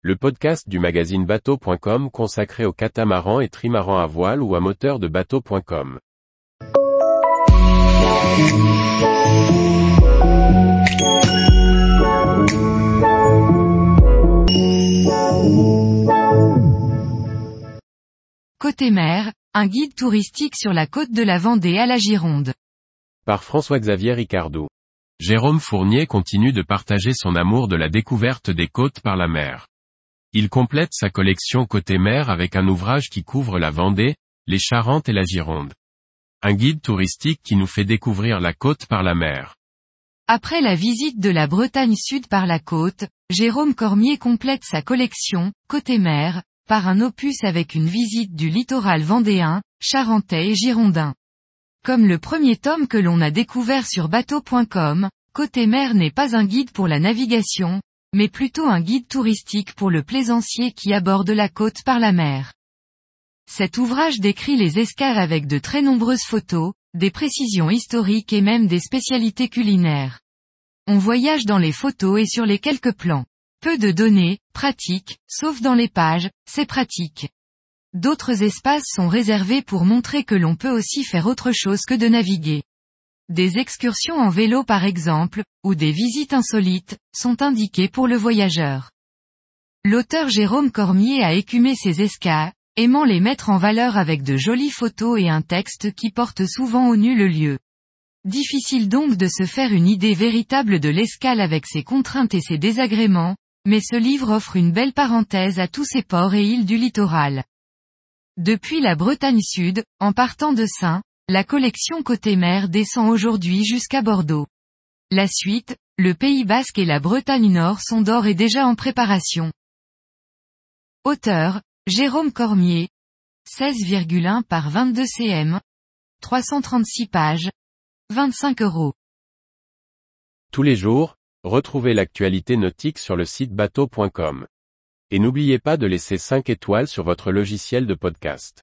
le podcast du magazine bateau.com consacré aux catamarans et trimarans à voile ou à moteur de bateau.com. Côté mer, un guide touristique sur la côte de la Vendée à la Gironde. Par François-Xavier Ricardou. Jérôme Fournier continue de partager son amour de la découverte des côtes par la mer. Il complète sa collection côté mer avec un ouvrage qui couvre la Vendée, les Charentes et la Gironde. Un guide touristique qui nous fait découvrir la côte par la mer. Après la visite de la Bretagne Sud par la côte, Jérôme Cormier complète sa collection, côté mer, par un opus avec une visite du littoral vendéen, charentais et girondin. Comme le premier tome que l'on a découvert sur bateau.com, Côté mer n'est pas un guide pour la navigation, mais plutôt un guide touristique pour le plaisancier qui aborde la côte par la mer. Cet ouvrage décrit les escales avec de très nombreuses photos, des précisions historiques et même des spécialités culinaires. On voyage dans les photos et sur les quelques plans. Peu de données, pratiques, sauf dans les pages, c'est pratique. D'autres espaces sont réservés pour montrer que l'on peut aussi faire autre chose que de naviguer. Des excursions en vélo par exemple, ou des visites insolites, sont indiquées pour le voyageur. L'auteur Jérôme Cormier a écumé ses escas, aimant les mettre en valeur avec de jolies photos et un texte qui porte souvent au nu le lieu. Difficile donc de se faire une idée véritable de l'escale avec ses contraintes et ses désagréments, mais ce livre offre une belle parenthèse à tous ces ports et îles du littoral. Depuis la Bretagne Sud, en partant de Saint, la collection côté mer descend aujourd'hui jusqu'à Bordeaux. La suite, le Pays Basque et la Bretagne Nord sont d'or et déjà en préparation. Auteur, Jérôme Cormier. 16,1 par 22 cm. 336 pages. 25 euros. Tous les jours, retrouvez l'actualité nautique sur le site bateau.com. Et n'oubliez pas de laisser 5 étoiles sur votre logiciel de podcast.